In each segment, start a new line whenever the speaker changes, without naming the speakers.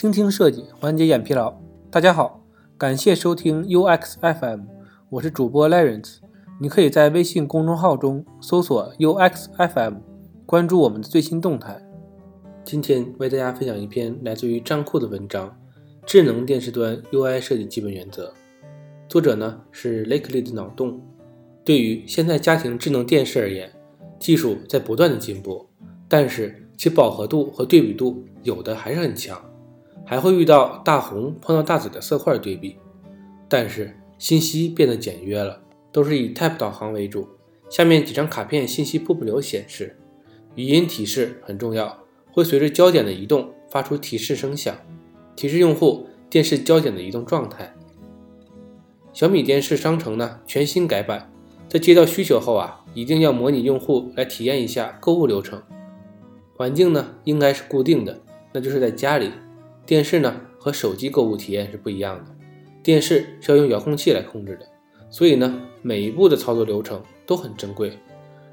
倾听设计，缓解眼疲劳。大家好，感谢收听 UX FM，我是主播 Lawrence。你可以在微信公众号中搜索 UX FM，关注我们的最新动态。今天为大家分享一篇来自于站酷的文章《智能电视端 UI 设计基本原则》，作者呢是 Lakely 的脑洞。对于现在家庭智能电视而言，技术在不断的进步，但是其饱和度和对比度有的还是很强。还会遇到大红碰到大紫的色块对比，但是信息变得简约了，都是以 Type 导航为主。下面几张卡片信息瀑布流显示，语音提示很重要，会随着焦点的移动发出提示声响，提示用户电视焦点的移动状态。小米电视商城呢全新改版，在接到需求后啊，一定要模拟用户来体验一下购物流程。环境呢应该是固定的，那就是在家里。电视呢和手机购物体验是不一样的，电视是要用遥控器来控制的，所以呢每一步的操作流程都很珍贵。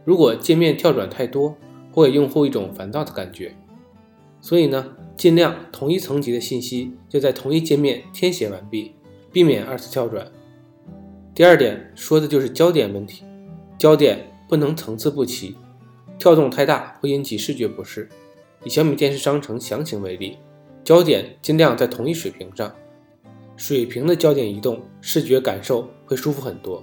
如果界面跳转太多，会给用户一种烦躁的感觉。所以呢，尽量同一层级的信息就在同一界面填写完毕，避免二次跳转。第二点说的就是焦点问题，焦点不能层次不齐，跳动太大会引起视觉不适。以小米电视商城详情为例。焦点尽量在同一水平上，水平的焦点移动，视觉感受会舒服很多。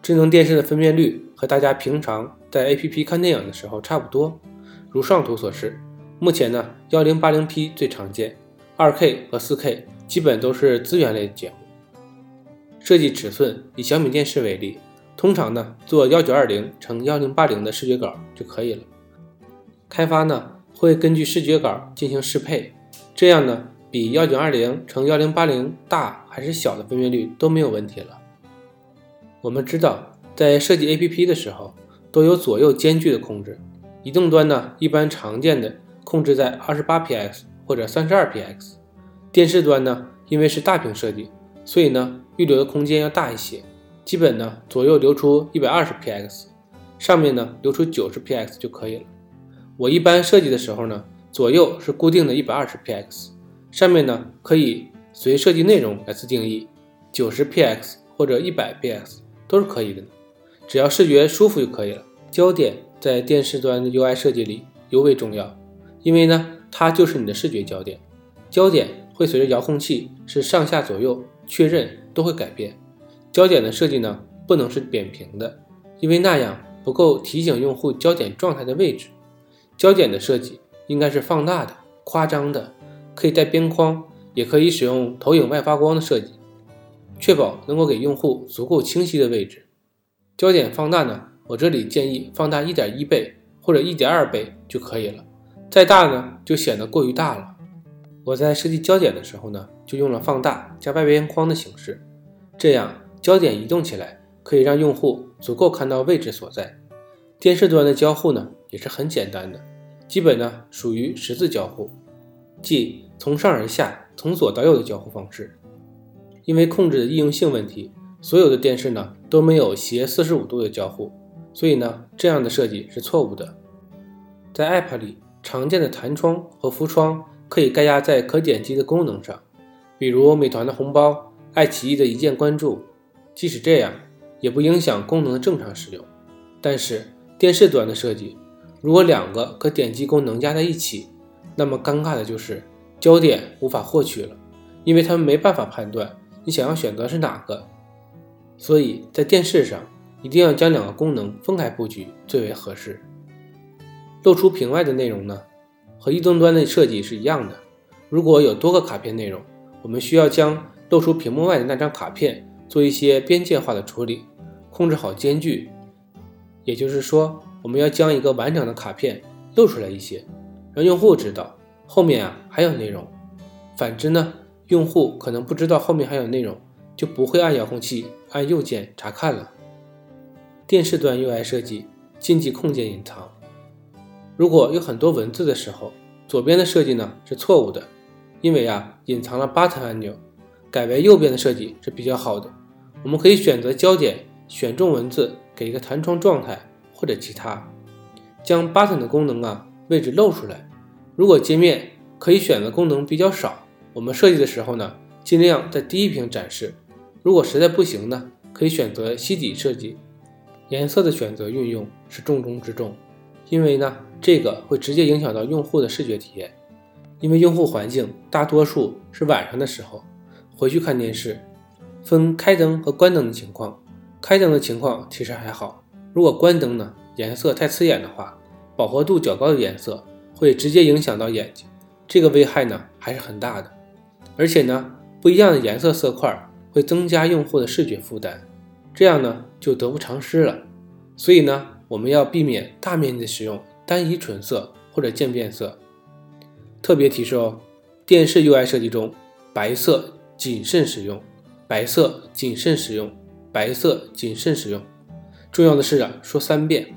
智能电视的分辨率和大家平常在 APP 看电影的时候差不多，如上图所示。目前呢，1080P 最常见，2K 和 4K 基本都是资源类节目。设计尺寸以小米电视为例，通常呢做1920乘1080的视觉稿就可以了。开发呢？会根据视觉稿进行适配，这样呢，比幺九二零乘幺零八零大还是小的分辨率都没有问题了。我们知道，在设计 APP 的时候，都有左右间距的控制。移动端呢，一般常见的控制在二十八 px 或者三十二 px。电视端呢，因为是大屏设计，所以呢，预留的空间要大一些，基本呢，左右留出一百二十 px，上面呢，留出九十 px 就可以了。我一般设计的时候呢，左右是固定的 120px，上面呢可以随设计内容来自定义，90px 或者 100px 都是可以的，只要视觉舒服就可以了。焦点在电视端的 UI 设计里尤为重要，因为呢它就是你的视觉焦点，焦点会随着遥控器是上下左右确认都会改变。焦点的设计呢不能是扁平的，因为那样不够提醒用户焦点状态的位置。焦点的设计应该是放大的、夸张的，可以带边框，也可以使用投影外发光的设计，确保能够给用户足够清晰的位置。焦点放大呢，我这里建议放大一点一倍或者一点二倍就可以了，再大呢就显得过于大了。我在设计焦点的时候呢，就用了放大加外边框的形式，这样焦点移动起来可以让用户足够看到位置所在。电视端的交互呢也是很简单的，基本呢属于十字交互，即从上而下、从左到右的交互方式。因为控制的易用性问题，所有的电视呢都没有斜四十五度的交互，所以呢这样的设计是错误的。在 App 里常见的弹窗和浮窗可以盖压在可点击的功能上，比如美团的红包、爱奇艺的一键关注。即使这样，也不影响功能的正常使用。但是。电视端的设计，如果两个可点击功能加在一起，那么尴尬的就是焦点无法获取了，因为他们没办法判断你想要选择是哪个。所以在电视上一定要将两个功能分开布局最为合适。露出屏外的内容呢，和移动端的设计是一样的。如果有多个卡片内容，我们需要将露出屏幕外的那张卡片做一些边界化的处理，控制好间距。也就是说，我们要将一个完整的卡片露出来一些，让用户知道后面啊还有内容。反之呢，用户可能不知道后面还有内容，就不会按遥控器按右键查看了。电视端 UI 设计禁忌空间隐藏。如果有很多文字的时候，左边的设计呢是错误的，因为啊隐藏了 Button 按钮，改为右边的设计是比较好的。我们可以选择焦点，选中文字。给一个弹窗状态或者其他，将 button 的功能啊位置露出来。如果界面可以选择功能比较少。我们设计的时候呢，尽量在第一屏展示。如果实在不行呢，可以选择吸底设计。颜色的选择运用是重中之重，因为呢，这个会直接影响到用户的视觉体验。因为用户环境大多数是晚上的时候回去看电视，分开灯和关灯的情况。开灯的情况其实还好，如果关灯呢，颜色太刺眼的话，饱和度较高的颜色会直接影响到眼睛，这个危害呢还是很大的。而且呢，不一样的颜色色块会增加用户的视觉负担，这样呢就得不偿失了。所以呢，我们要避免大面积的使用单一纯色或者渐变色。特别提示哦，电视 UI 设计中，白色谨慎使用，白色谨慎使用，白色谨慎使用。重要的是啊，说三遍，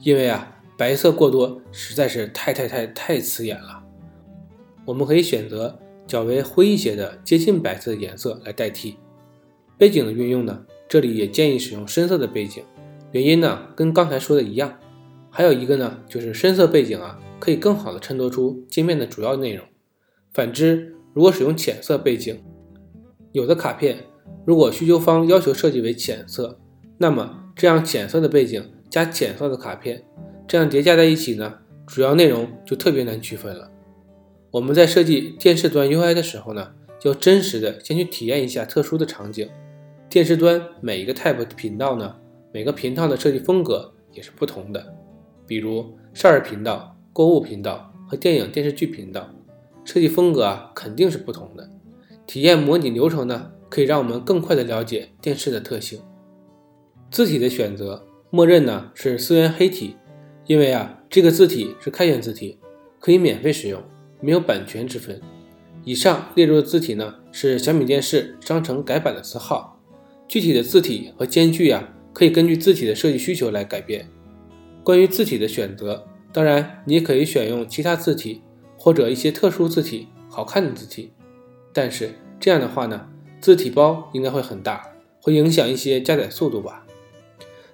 因为啊，白色过多实在是太太太太刺眼了。我们可以选择较为灰一些的接近白色的颜色来代替。背景的运用呢，这里也建议使用深色的背景，原因呢跟刚才说的一样。还有一个呢，就是深色背景啊。可以更好的衬托出界面的主要内容。反之，如果使用浅色背景，有的卡片如果需求方要求设计为浅色，那么这样浅色的背景加浅色的卡片，这样叠加在一起呢，主要内容就特别难区分了。我们在设计电视端 UI 的时候呢，要真实的先去体验一下特殊的场景。电视端每一个 Type 频道呢，每个频道的设计风格也是不同的，比如少儿频道。购物频道和电影电视剧频道设计风格啊肯定是不同的。体验模拟流程呢，可以让我们更快的了解电视的特性。字体的选择，默认呢是思源黑体，因为啊这个字体是开源字体，可以免费使用，没有版权之分。以上列入的字体呢是小米电视商城改版的字号，具体的字体和间距啊可以根据字体的设计需求来改变。关于字体的选择。当然，你也可以选用其他字体或者一些特殊字体、好看的字体，但是这样的话呢，字体包应该会很大，会影响一些加载速度吧。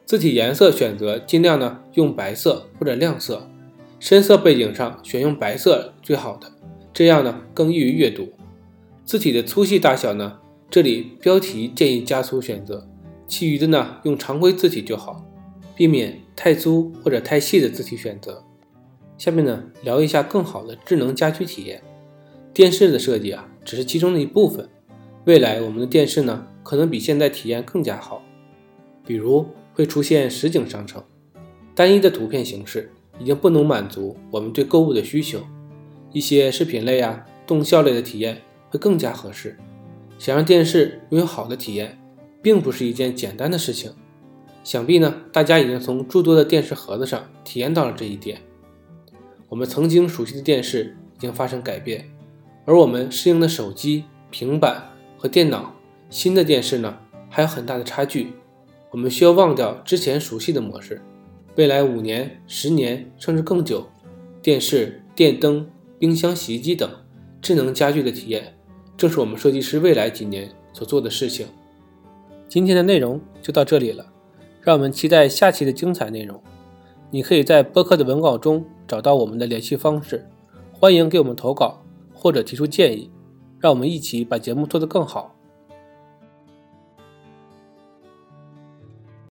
字体颜色选择尽量呢用白色或者亮色，深色背景上选用白色最好的，这样呢更易于阅读。字体的粗细大小呢，这里标题建议加粗选择，其余的呢用常规字体就好。避免太粗或者太细的字体选择。下面呢，聊一下更好的智能家居体验。电视的设计啊，只是其中的一部分。未来我们的电视呢，可能比现在体验更加好。比如会出现实景商城，单一的图片形式已经不能满足我们对购物的需求。一些视频类啊、动效类的体验会更加合适。想让电视拥有好的体验，并不是一件简单的事情。想必呢，大家已经从诸多的电视盒子上体验到了这一点。我们曾经熟悉的电视已经发生改变，而我们适应的手机、平板和电脑，新的电视呢还有很大的差距。我们需要忘掉之前熟悉的模式，未来五年、十年甚至更久，电视、电灯、冰箱、洗衣机等智能家具的体验，正是我们设计师未来几年所做的事情。今天的内容就到这里了。让我们期待下期的精彩内容。你可以在播客的文稿中找到我们的联系方式，欢迎给我们投稿或者提出建议，让我们一起把节目做得更好。